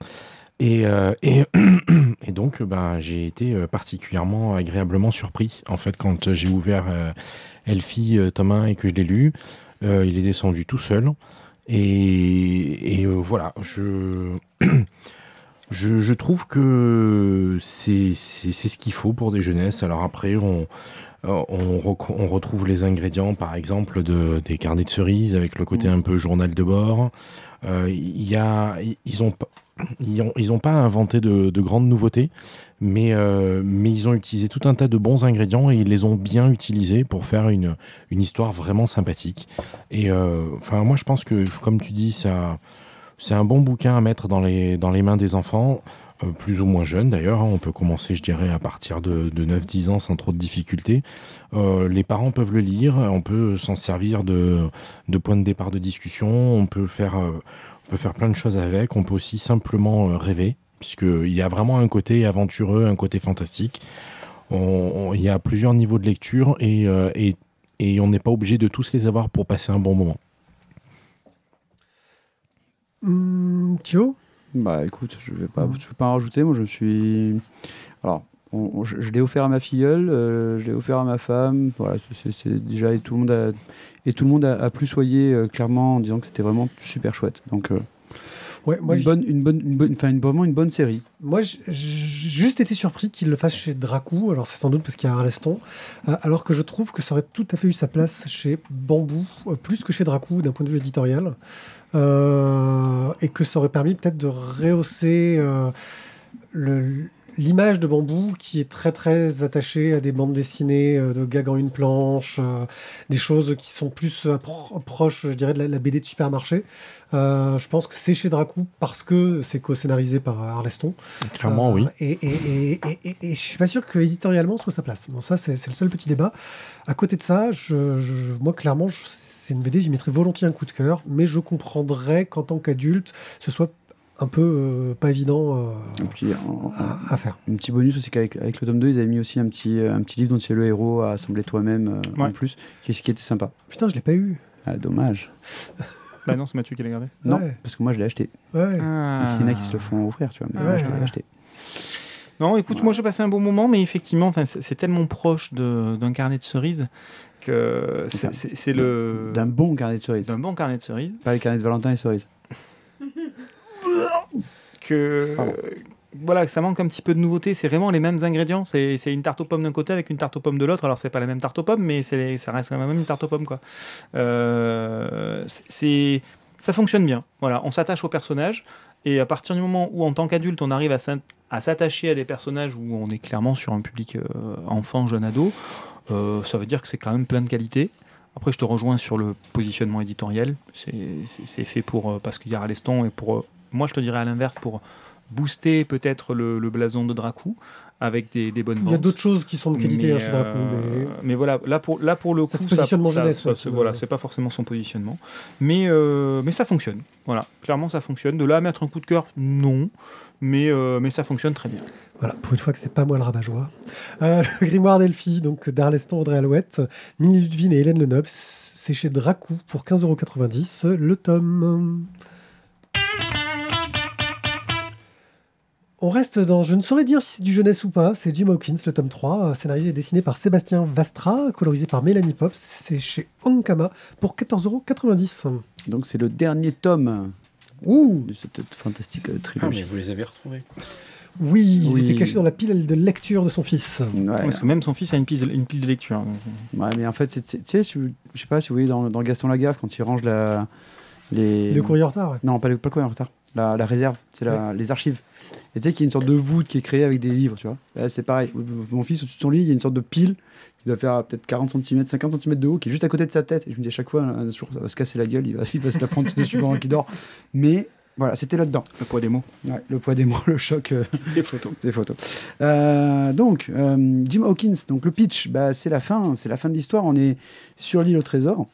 Et, euh, donc, ben, j'ai été euh, particulièrement agréablement surpris. En fait, quand j'ai ouvert Elfie, tome 1 et que je l'ai lu, il est descendu tout seul. Et, et, voilà, je, je, je trouve que c'est ce qu'il faut pour des jeunesses. Alors après, on, on, rec- on retrouve les ingrédients, par exemple, de, des carnets de cerises avec le côté un peu journal de bord. Euh, Il y a, ils ont, pas- ils ont, ils ont pas inventé de, de grandes nouveautés, mais, euh, mais ils ont utilisé tout un tas de bons ingrédients et ils les ont bien utilisés pour faire une, une histoire vraiment sympathique. Et euh, moi, je pense que, comme tu dis, ça, c'est un bon bouquin à mettre dans les, dans les mains des enfants. Euh, plus ou moins jeunes d'ailleurs, hein. on peut commencer je dirais à partir de, de 9-10 ans sans trop de difficultés. Euh, les parents peuvent le lire, on peut s'en servir de, de point de départ de discussion, on peut faire, euh, on peut faire plein de choses avec, on peut aussi simplement rêver, puisqu'il y a vraiment un côté aventureux, un côté fantastique. Il y a plusieurs niveaux de lecture et, on n'est pas obligé de tous les avoir pour passer un bon moment. Thio? Bah écoute, je vais pas, je vais pas en rajouter. Moi, je suis. Alors, on- on- je, je l'ai offert à ma filleule, euh, je l'ai offert à ma femme. Voilà, c'est- déjà et tout le monde a et tout le monde a, a plus soyé euh, clairement en disant que c'était vraiment super chouette. Donc, euh, Ouais, moi, une, bonne, une bonne, une bonne, enfin une, vraiment une bonne série. Moi, j'ai juste été surpris qu'il le fasse chez Dracou. Alors, c'est sans doute parce qu'il y a Arleston. Euh, alors que je trouve que ça aurait tout à fait eu sa place chez Bambou, euh, plus que chez Dracou d'un point de vue éditorial. Euh, et que ça aurait permis peut-être de rehausser euh, le- l'image de bambou qui est très très attachée à des bandes dessinées euh, de gags en une planche, euh, des choses qui sont plus euh, pro- proches, je dirais, de la, la BD de supermarché. Euh, je pense que c'est chez Dracou parce que c'est co-scénarisé par Arleston. Clairement, oui. Et, et, et, je suis pas sûr que éditorialement ce soit sa place. Bon, ça, c'est le seul petit débat. À côté de ça, je, je- moi, clairement, c'est une BD, j'y mettrais volontiers un coup de cœur, mais je comprendrais qu'en tant qu'adulte, ce soit un peu euh, pas évident euh, puis, en- à, à faire. un petit bonus aussi qu'avec avec le tome 2, ils avaient mis aussi un petit, euh, un petit livre dont tu es le héros à assembler toi-même euh, en plus, qui, qui était sympa. Putain, je l'ai pas eu. Ah, dommage. Bah non, c'est Mathieu qui l'a gardé. Non, Ouais. parce que moi je l'ai acheté. Ouais. Ah. Il y en a qui se le font offrir, tu vois. Mais Ouais, moi, je l'ai acheté. Non, écoute, moi j'ai passé un bon moment, mais effectivement, enfin, c'est tellement proche de- d'un carnet de cerises que c'est le D'un bon carnet de cerises. d'un bon carnet de cerises Pas les carnets de Valentin et cerises. Que Pardon. voilà, que ça manque un petit peu de nouveauté. C'est vraiment les mêmes ingrédients. C'est c'est une tarte aux pommes d'un côté avec une tarte aux pommes de l'autre. Alors c'est pas la même tarte aux pommes, mais c'est ça reste quand même une tarte aux pommes quoi. Euh, c'est- ça fonctionne bien. Voilà, on s'attache aux personnages. Et à partir du moment où, en tant qu'adulte, on arrive à s'attacher à des personnages où on est clairement sur un public euh, enfant, jeune ado, euh, ça veut dire que c'est quand même plein de qualité. Après, je te rejoins sur le positionnement éditorial. C'est- fait pour euh, parce qu'il y a Aleston et pour moi, je te dirais à l'inverse pour booster peut-être le, le blason de Dracou avec des, des bonnes Il y a ventes. d'autres choses qui sont de qualité Mais, hein, chez Dracou. euh, mais- mais voilà, là pour, là pour le Ça coup, se positionne en jeunesse, ça- ouais, ça- voilà, c'est pas forcément son positionnement, mais euh, mais ça fonctionne. Voilà, clairement ça fonctionne. De là à mettre un coup de cœur, non, mais euh, mais ça fonctionne très bien. Voilà, pour une fois que c'est pas moi le rabat-joie. Euh, le grimoire d'Elfie, donc d'Arleston, Audrey Alouette, Mini Ludwig et Hélène Lenoble, c'est chez Dracou pour 15,90€ le tome. On reste dans, je ne saurais dire si c'est du jeunesse ou pas, c'est Jim Hawkins, le tome 3, euh, scénarisé et dessiné par Sébastien Vastra, colorisé par Mélanie Pops, c'est chez Ankama pour 14,90€. Donc c'est le dernier tome Ouh, de cette fantastique euh, Ah, trilogie. mais vous les avez retrouvés. oui, Oui. s'était caché dans la pile de lecture de son fils. Ouais, Parce que même son fils a une pile, une pile de lecture. ouais, mais en fait, tu sais, je sais pas si vous voyez dans, dans Gaston Lagaffe, quand il range la, les... Le courrier en retard, ouais. Non, pas le, pas le courrier en retard. La, la réserve, c'est les archives. Et tu sais qu'il y a une sorte de voûte qui est créée avec des livres, tu vois. Là, c'est pareil. Mon fils, au-dessus de son lit, il y a une sorte de pile qui doit faire peut-être 40 cm, 50 cm de haut, qui est juste à côté de sa tête. Et je me dis à chaque fois, un jour, ça va se casser la gueule, il va, il va se la prendre dessus pendant qu'il dort. Mais voilà, c'était là-dedans. Le poids des mots. Ouais, le poids des mots, le choc. euh, Les photos. des photos. Euh, donc, euh, Jim Hawkins, donc le pitch, bah, c'est la fin, c'est la fin de l'histoire. On est sur l'île au trésor.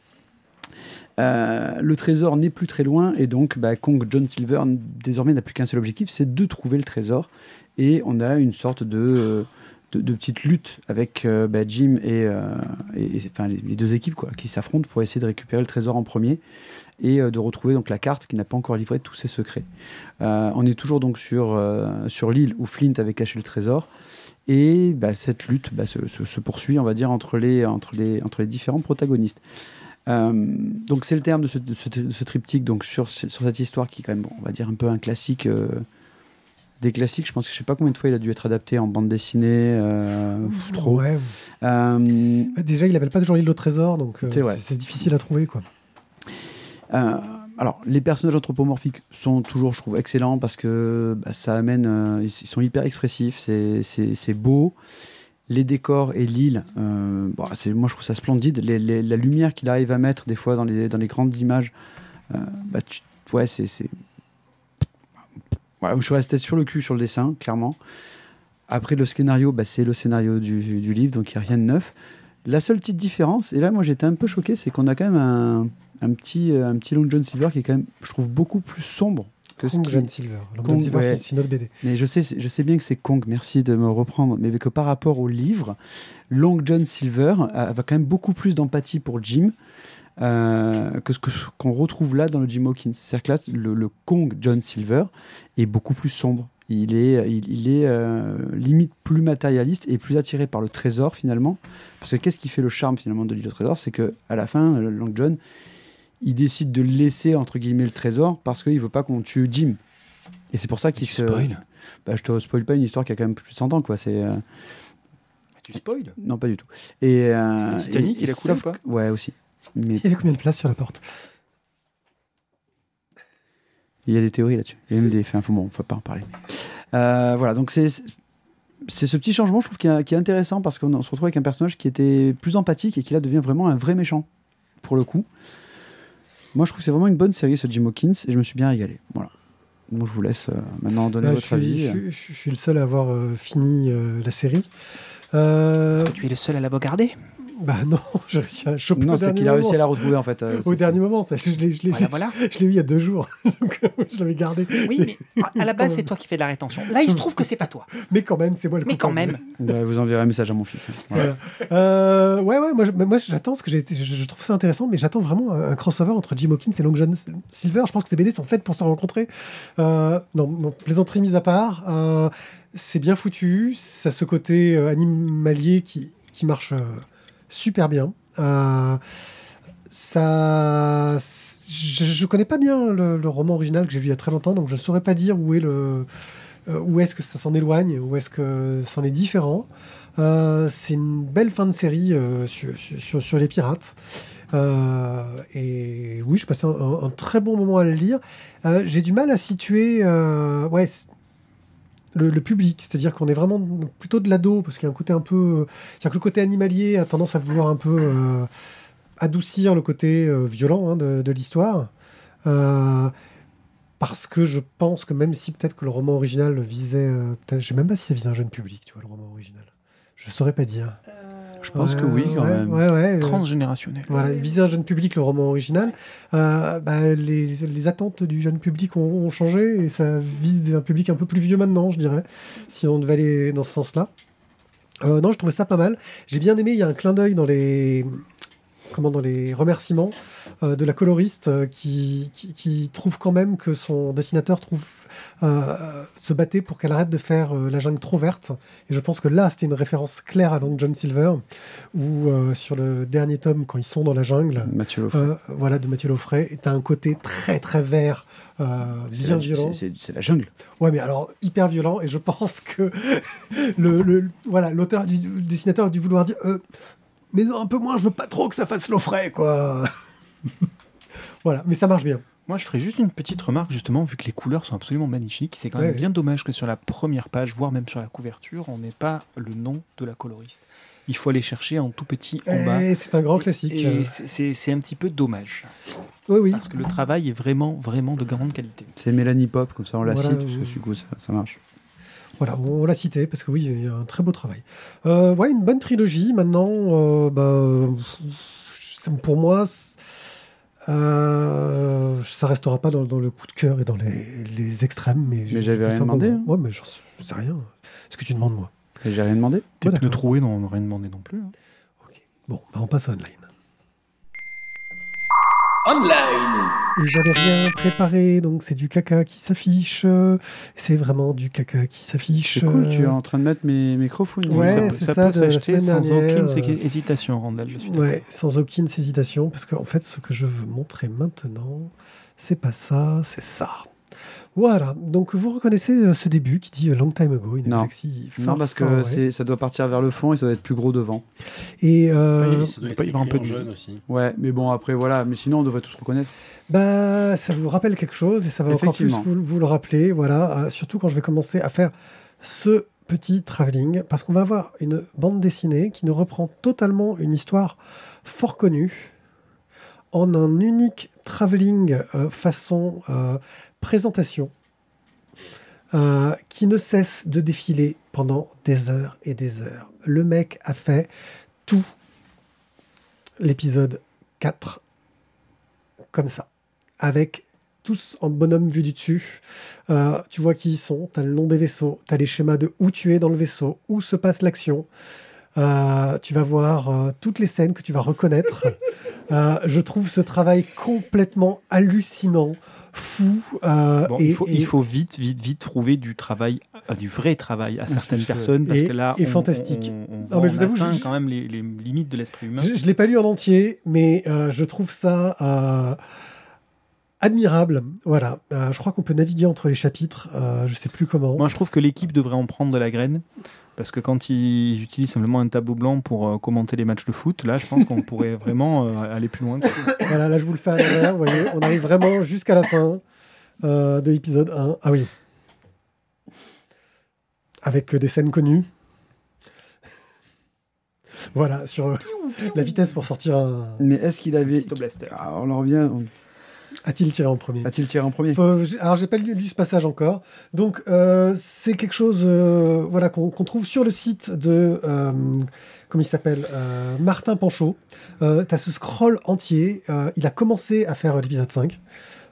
Euh, le trésor n'est plus très loin et donc bah, Kong John Silver désormais n'a plus qu'un seul objectif, c'est de trouver le trésor. Et on a une sorte de, euh, petite lutte avec euh, bah, Jim et, enfin, les, deux équipes quoi, qui s'affrontent pour essayer de récupérer le trésor en premier et de retrouver donc la carte qui n'a pas encore livré tous ses secrets. On est toujours donc sur, sur l'île où Flint avait caché le trésor. Et bah, cette lutte bah, se, se- se poursuit, on va dire, entre les, entre les, entre les différents protagonistes. Euh, donc c'est le terme de ce, de ce- de ce triptyque donc sur, sur cette histoire qui est quand même, bon, on va dire, un peu un classique. euh, des classiques, je pense que je sais pas combien de fois il a dû être adapté en bande dessinée. euh, pff, trop. Ouais. Bah, Déjà, il appelle pas toujours l'île au trésor, donc C'est difficile à trouver. Quoi. Alors, les personnages anthropomorphiques sont toujours, je trouve, excellents parce que bah, ça amène. ils sont hyper expressifs, c'est beau. Les décors et l'île, euh, c'est- moi je trouve ça splendide. La lumière qu'il arrive à mettre des fois dans les, grandes images, euh, bah, tu, ouais, c'est. je suis resté sur le cul sur le dessin, clairement. Après, le scénario, bah, c'est le scénario du, livre, donc il n'y a rien de neuf. La seule petite différence, et là moi j'étais un peu choqué, c'est qu'on a quand même un petit Long John Silver qui est quand même, je trouve, beaucoup plus sombre que ce Kong qui... John Silver. Long Kong, John Silver, ouais. c'est- c'est notre BD. Mais je sais, je sais bien que c'est Kong, merci de me reprendre, mais que par rapport au livre, Long John Silver a, va quand même beaucoup plus d'empathie pour Jim euh, que ce qu'on retrouve là dans le Jim Hawkins. C'est-à-dire que là, le, le Kong John Silver est beaucoup plus sombre. Il est, il, il est euh, limite plus matérialiste et plus attiré par le trésor finalement. Parce que qu'est-ce qui fait le charme finalement de l'île au trésor? C'est que à la fin, Long John, il décide de laisser entre guillemets le trésor parce qu'il veut pas qu'on tue Jim. Et c'est pour ça qu'il Tu se. spoil Bah, je te spoil pas une histoire qui a quand même plus de 100 ans, quoi. C'est euh, Tu spoil? Non pas du tout. Et euh, Le Titanic, et- il a coulé sauf ou pas? que- Ouais aussi. Mais Il y avait combien de place sur la porte? Il y a des théories là-dessus. Il y a même des. Enfin, faut, bon, faut pas en parler. Euh, voilà, donc c'est. c'est- c'est ce petit changement, je trouve, qui est, qui est intéressant parce qu'on se retrouve avec un personnage qui était plus empathique et qui là devient vraiment un vrai méchant, pour le coup. Moi, je trouve que c'est vraiment une bonne série, ce Jim Hawkins, et je me suis bien régalé. Voilà. Donc, je vous laisse euh, maintenant donner Bah, je, votre suis, avis. je, suis- je suis le seul à avoir euh, fini euh, la série. Euh, Est-ce que tu es le seul à l'avoir gardé? Bah non, j'ai réussi à choper Non, c'est qu'il a réussi moment. à la retrouver en fait. euh, Au dernier moment, ça, je l'ai Voilà, eu il y a deux jours. Donc, euh, je l'avais gardé. Oui, mais à la base, c'est toi qui fais de la rétention. Là, il se trouve que c'est pas toi. Mais quand même, c'est moi le Mais quand même. Bah, vous enverrez un message à mon fils. hein. Voilà. Voilà. Euh, ouais, ouais, moi, j'attends parce que j'ai je, je trouve ça intéressant, mais j'attends vraiment un, crossover entre Jim Hawkins et Long John Silver. Je pense que ces BD sont faites pour se rencontrer. Euh, non, non, plaisanterie mise à part, euh, c'est bien foutu. Ça a ce côté euh, animalier qui, qui marche euh, super bien. Euh, ça, je, je connais pas bien le, roman original que j'ai vu il y a très longtemps, donc je ne saurais pas dire où est le, euh, où est-ce que ça s'en éloigne, où est-ce que c'en est différent. Euh, c'est une belle fin de série sur, les pirates. Et oui, je passais un, un- très bon moment à le lire. J'ai du mal à situer ouais, le, public, c'est-à-dire qu'on est vraiment plutôt de l'ado, parce qu'il y a un côté un peu... C'est-à-dire que le côté animalier a tendance à vouloir un peu euh, adoucir le côté euh, violent hein, de, l'histoire. Euh, parce que je pense que même si peut-être que le roman original visait... je sais même pas si ça visait un jeune public, tu vois, le roman original. Je saurais pas dire. Je pense que oui, quand ouais, même. Ouais, ouais. euh, Transgénérationnel. voilà, il visait un jeune public, le roman original. Euh, bah, les, les attentes du jeune public ont, ont changé et ça vise un public un peu plus vieux maintenant, je dirais, si on devait aller dans ce sens-là. Euh, non, je trouvais ça pas mal. J'ai bien aimé, il y a un clin d'œil dans les, comment, dans les remerciements euh, de la coloriste euh, qui, qui, qui trouve quand même que son dessinateur trouve, euh, se battait pour qu'elle arrête de faire la jungle trop verte. Et je pense que là, c'était une référence claire à Long John Silver, où sur le dernier tome, quand ils sont dans la jungle, Mathieu voilà, de Mathieu Loffray, tu as un côté très très vert, bien la- violent. c'est- la jungle. Ouais, mais alors hyper violent, et je pense que le, le- voilà, l'auteur, du, le dessinateur a dû vouloir dire, mais un peu moins, je veux pas trop que ça fasse Loffray, quoi. voilà, mais ça marche bien. Moi, je ferais juste une petite remarque, justement, vu que les couleurs sont absolument magnifiques. C'est quand même Ouais. bien dommage que sur la première page, voire même sur la couverture, on n'ait pas le nom de la coloriste. Il faut aller chercher en tout petit en bas. Et c'est un grand Et- classique. Et c'est- un petit peu dommage. oui, oui. Parce que le travail est vraiment, vraiment de grande qualité. C'est Mélanie Pop, comme ça on la Voilà, cite, parce que oui. du coup ça, ça marche. Voilà, on, on l'a cité parce que oui, il y a un très beau travail. Euh, ouais, une bonne trilogie. Maintenant, euh, bah, pour moi, euh, ça restera pas dans, dans le coup de cœur et dans les, les extrêmes. Mais, j'ai- j'avais j'ai rien demandé, hein. Ouais, mais j'en sais rien. Ce que tu demandes, moi. Et J'ai rien demandé. Tes Ouais, pneus troués n'ont rien demandé non plus. hein. Bon, bah, on passe au online. Et j'avais rien préparé, donc c'est du caca qui s'affiche. C'est vraiment du caca qui s'affiche. C'est cool, euh, tu es en train de mettre mes microphones. Ouais, ça, c'est ça ça, peut s'acheter sans dernière, aucune euh, hésitation, Randall. Je suis Ouais, sans aucune hésitation, parce qu'en fait, ce que je veux montrer maintenant, c'est pas ça, c'est ça. Voilà, donc vous reconnaissez euh, ce début qui dit euh, Long Time Ago, une Non. galaxie Non, far, parce que c'est- ça doit partir vers le fond et ça doit être plus gros devant. Et euh, ça doit y avoir un peu de jeune aussi. Ouais, mais bon, après, voilà. Mais sinon, on devrait tous reconnaître. bah, ça vous rappelle quelque chose et ça va encore plus vous, vous le rappeler. Voilà, euh, surtout quand je vais commencer à faire ce petit travelling, parce qu'on va avoir une bande dessinée qui nous reprend totalement une histoire fort connue en un unique travelling euh, façon euh, présentation euh, qui ne cesse de défiler pendant des heures et des heures. Le mec a fait tout l'épisode 4 comme ça, avec tous en bonhomme vu du dessus. Euh, tu vois qui ils sont, tu as le nom des vaisseaux, tu as les schémas de où tu es dans le vaisseau, où se passe l'action. Euh, tu vas voir euh, toutes les scènes que tu vas reconnaître. Je trouve ce travail complètement hallucinant, fou. euh, Bon, et, il, faut, et- il faut vite, vite, vite trouver du travail, euh, du vrai travail à certaines personnes parce et- que là, on- fantastique. On, on, Non, voit, mais je vous avoue, je- quand même les, les limites de l'esprit humain. Je ne l'ai pas lu en entier, mais euh, je trouve ça admirable. Voilà, je crois qu'on peut naviguer entre les chapitres. je sais plus comment. Moi, je trouve que l'équipe devrait en prendre de la graine. Parce que quand ils utilisent simplement un tableau blanc pour euh, commenter les matchs de foot, là, je pense qu'on pourrait vraiment euh, aller plus loin. Voilà, là, je vous le fais à l'envers. Vous voyez, on arrive vraiment jusqu'à la fin euh, de l'épisode 1. Ah oui. Avec des scènes connues. voilà, sur la vitesse pour sortir un. Mais est-ce qu'il avait. Ah, on en revient. A-t-il tiré en premier? A-t-il tiré en premier? Faut- alors j'ai pas lu, lu ce passage encore. Donc euh, c'est quelque chose euh, voilà qu'on trouve sur le site de euh, comment il s'appelle Euh, Martin Panchaud. Euh, T'as ce scroll entier. Il a commencé à faire l'épisode 5.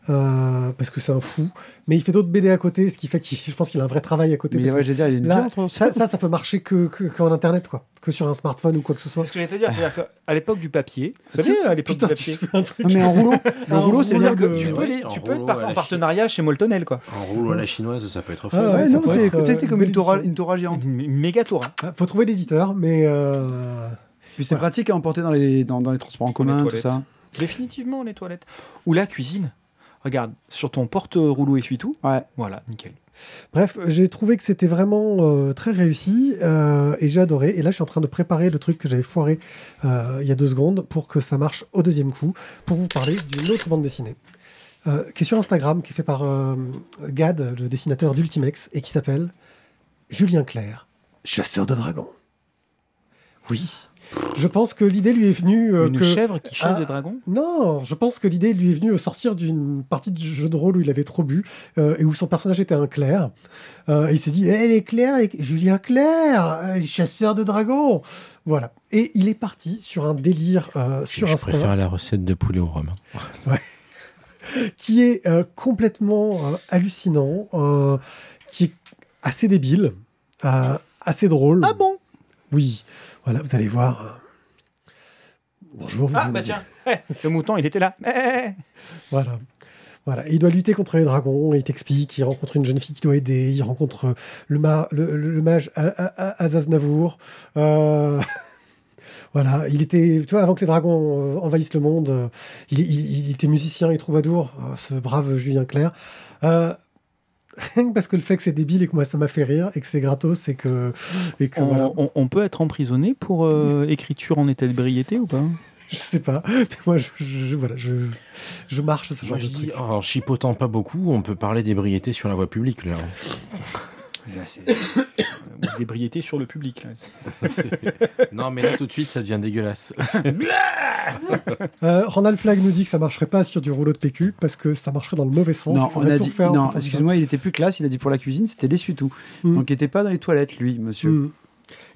Euh, parce que c'est un fou, mais il fait d'autres BD à côté, ce qui fait qu'il, je pense qu'il a un vrai travail à côté. Mais ouais, que j'ai dit, il y a une là, ça, ça, ça peut marcher que, que qu'en internet, quoi, que sur un smartphone ou quoi que ce soit. C'est ce que j'allais te dire, c'est-à-dire qu'à l'époque du papier, vous savez, à l'époque du papier, un truc. Non, mais en rouleau, le Un rouleau, c'est rouleau bien de- que tu peux, Ouais, les, en tu peux en partenariat chez Moltonel, quoi. En rouleau à la chinoise, ça peut être Ah fun. ouais, Ouais, ça non, peut tu être, sais, euh, t'es comme une Torah, une Torah géante. Méga tour. hein. Ah, Faut trouver l'éditeur, mais euh, Puis c'est pratique à emporter dans les, dans, les transports en commun, tout ça. Définitivement, les toilettes. Ou la cuisine. Regarde, sur ton porte-rouleau essuie-tout, Ouais. voilà, nickel. Bref, j'ai trouvé que c'était vraiment euh, très réussi euh, et j'ai adoré. Et là, je suis en train de préparer le truc que j'avais foiré euh, il y a deux secondes pour que ça marche au deuxième coup, pour vous parler d'une autre bande dessinée qui est sur Instagram, qui est fait par Gad, le dessinateur d'Ultimex, et qui s'appelle Julien Clerc, chasseur de dragons. Oui, je pense que l'idée lui est venue euh, Une que chèvre qui chasse Ah. des dragons? non, je pense que l'idée lui est venue au sortir d'une partie de jeu de rôle où il avait trop bu euh, et où son personnage était un clerc. Euh, il s'est dit, Eh, les clercs, et- Julien euh, chasseur de dragons. Voilà. Et il est parti sur un délire euh, Je, sur je Insta préfère la recette de poulet au rhum. qui est euh, complètement euh, hallucinant, euh, qui est assez débile, euh, assez drôle. Ah bon? Oui. Voilà, vous allez voir. euh. Bonjour. vous Ah bah tiens, eh, le mouton, il était là. Eh, eh. Voilà. Voilà. Il doit lutter contre les dragons. Il t'explique. Il rencontre une jeune fille qui doit aider. Il rencontre euh, le, ma- le, le- le mage A- Azaznavour. Euh, Voilà, il était, tu vois, avant que les dragons euh, envahissent le monde, euh, il, il- il était musicien et troubadour, euh, ce brave Julien Clerc. Euh, rien que parce que le fait que c'est débile et que moi ça m'a fait rire et que c'est gratos et que, et que On, voilà, on- on peut être emprisonné pour euh, écriture en état d'ébriété ou pas? Je sais pas, mais moi je, je- voilà, je, je marche ce genre Moi, de truc. en chipotant pas beaucoup, on peut parler d'ébriété sur la voie publique. Là. D'ébriété sur le public. Là. non, mais là, tout de suite, ça devient dégueulasse. Euh, Randall Flag nous dit que ça marcherait pas sur du rouleau de PQ parce que ça marcherait dans le mauvais sens. Non, Il on a dit. Non, excuse-moi, il était plus classe. Il a dit pour la cuisine, c'était l'essuie-tout. Mm. Donc il était pas dans les toilettes, lui, monsieur. Mm.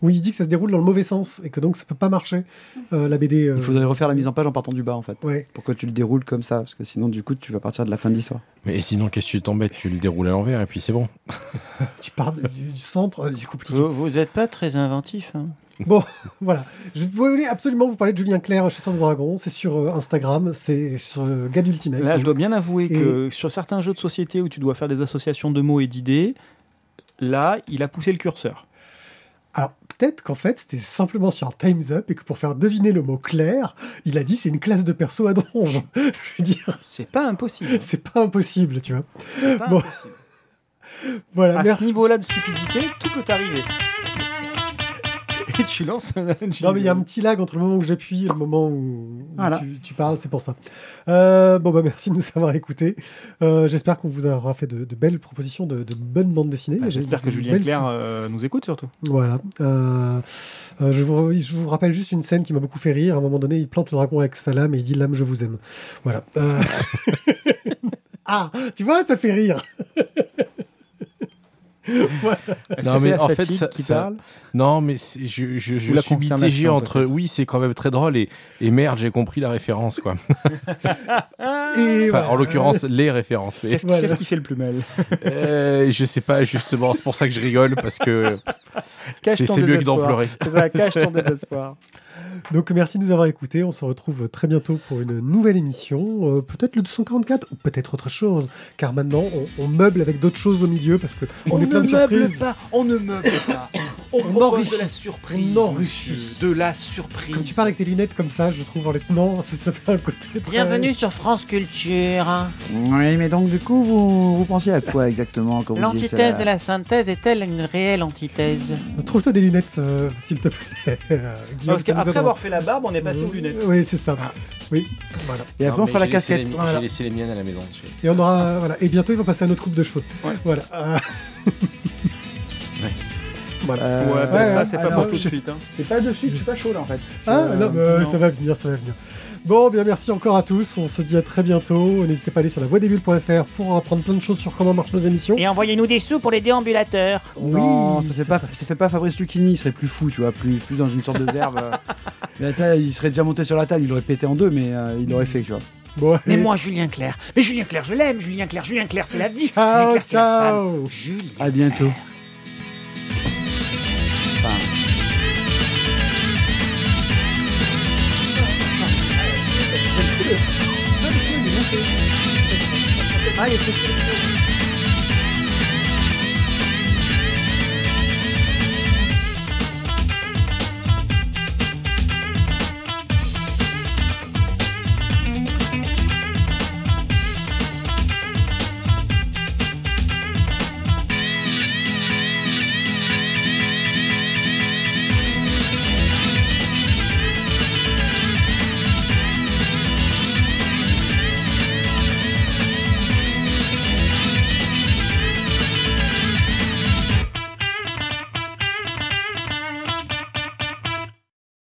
Oui, il dit que ça se déroule dans le mauvais sens et que donc ça peut pas marcher euh, la BD. euh, Il faudrait refaire la mise en page en partant du bas, en fait. Ouais. Pour que tu le déroules comme ça, parce que sinon, du coup, tu vas partir de la fin de l'histoire. mais sinon, qu'est-ce que tu t'embêtes? Tu le déroules à l'envers et puis c'est bon. Tu pars du, du centre, euh, c'est compliqué. Vous n'êtes pas très inventif. hein. Bon, voilà. Je voulais absolument vous parler de Julien Clerc, chasseur de dragons. C'est sur euh, Instagram, c'est sur euh, Gad Ultimate. Là, je dois bien avouer Et- que sur certains jeux de société où tu dois faire des associations de mots et d'idées, là, il a poussé le curseur. Qu'en fait, c'était simplement sur Time's Up et que pour faire deviner le mot clair, il a dit c'est une classe de perso à donge. je veux dire, C'est pas impossible. c'est pas impossible, tu vois. Pas Bon. impossible. Voilà, À ce niveau-là de stupidité, tout peut arriver. Tu lances un Non, mais il y a un petit lag entre le moment où j'appuie et le moment où, Voilà. tu, tu parles, c'est pour ça. Euh, bon, bah, merci de nous avoir écoutés. Euh, J'espère qu'on vous aura fait de, de belles propositions, de, de bonnes bandes dessinées. Bah, J'espère que Julien Clerc euh, nous écoute surtout. Voilà. Je, vous, je vous rappelle juste une scène qui m'a beaucoup fait rire. À un moment donné, il plante le dragon avec sa lame et il dit Lame, je vous aime. Voilà. Ah, tu vois, ça fait rire. Non, mais en fait, ça- qui ça- parle? Non, mais je, je, je suis mitigé entre. Oui, c'est quand même très drôle et, et merde, j'ai compris la référence, quoi. Et Enfin. En l'occurrence, les références. Qu'est-ce Voilà. qu'est-ce qui fait le plus mal? Euh, je sais pas, justement, c'est pour ça que je rigole parce que c'est mieux que d'en pleurer. C'est ça, cache ton désespoir. Donc, merci de nous avoir écoutés. On se retrouve très bientôt pour une nouvelle émission. Euh, peut-être le 244 ou peut-être autre chose. Car maintenant, on, on meuble avec d'autres choses au milieu parce que on, est plein de surprises. pas, on ne meuble pas. On, On propose de la surprise. On enrichit. De la surprise. Quand tu parles avec tes lunettes comme ça, je trouve en les tenant, ça, ça fait un côté très... Bienvenue sur France Culture. Oui, mais donc, du coup, vous, vous pensiez à quoi exactement quand L'antithèse de la synthèse est-elle une réelle antithèse? Trouve-toi des lunettes, euh, s'il te plaît. Guillaume, Parce ça nous qu'après aidera. Avoir fait la barbe, on est passé aux lunettes. Oui, c'est ça. Oui, voilà. Et après, Non, on fera la casquette. les mi- Voilà. J'ai laissé les miennes à la maison. Et on aura, voilà. Et bientôt, il va passer à notre coupe de cheveux. Ouais. Voilà. Euh, Ouais. Voilà. Euh, Ouais, bah, ouais, ça, c'est pas pour tout de suite. hein. C'est pas de suite, je suis pas chaud là en fait. Ah non, mais, euh, non. ça va venir, ça va venir. Bon, bien merci encore à tous. On se dit à très bientôt. N'hésitez pas à aller sur la voixdesbulles.fr pour apprendre plein de choses sur comment marchent nos émissions. Et envoyez-nous des sous pour les déambulateurs. Non, Oui, ça c'est fait pas, ça. ça fait pas Fabrice Lucchini, il serait plus fou, tu vois, plus, plus dans une sorte de verbe. euh. Il serait déjà monté sur la table, il aurait pété en deux, mais euh, il aurait fait, tu vois. Bon, Mais moi, Julien Clerc. Mais Julien Clerc, je l'aime. Julien Clerc, Julien Clerc, c'est la vie. Julien Ciao, Clerc, c'est la femme. ciao. Julien. À bientôt. Ah, il y a-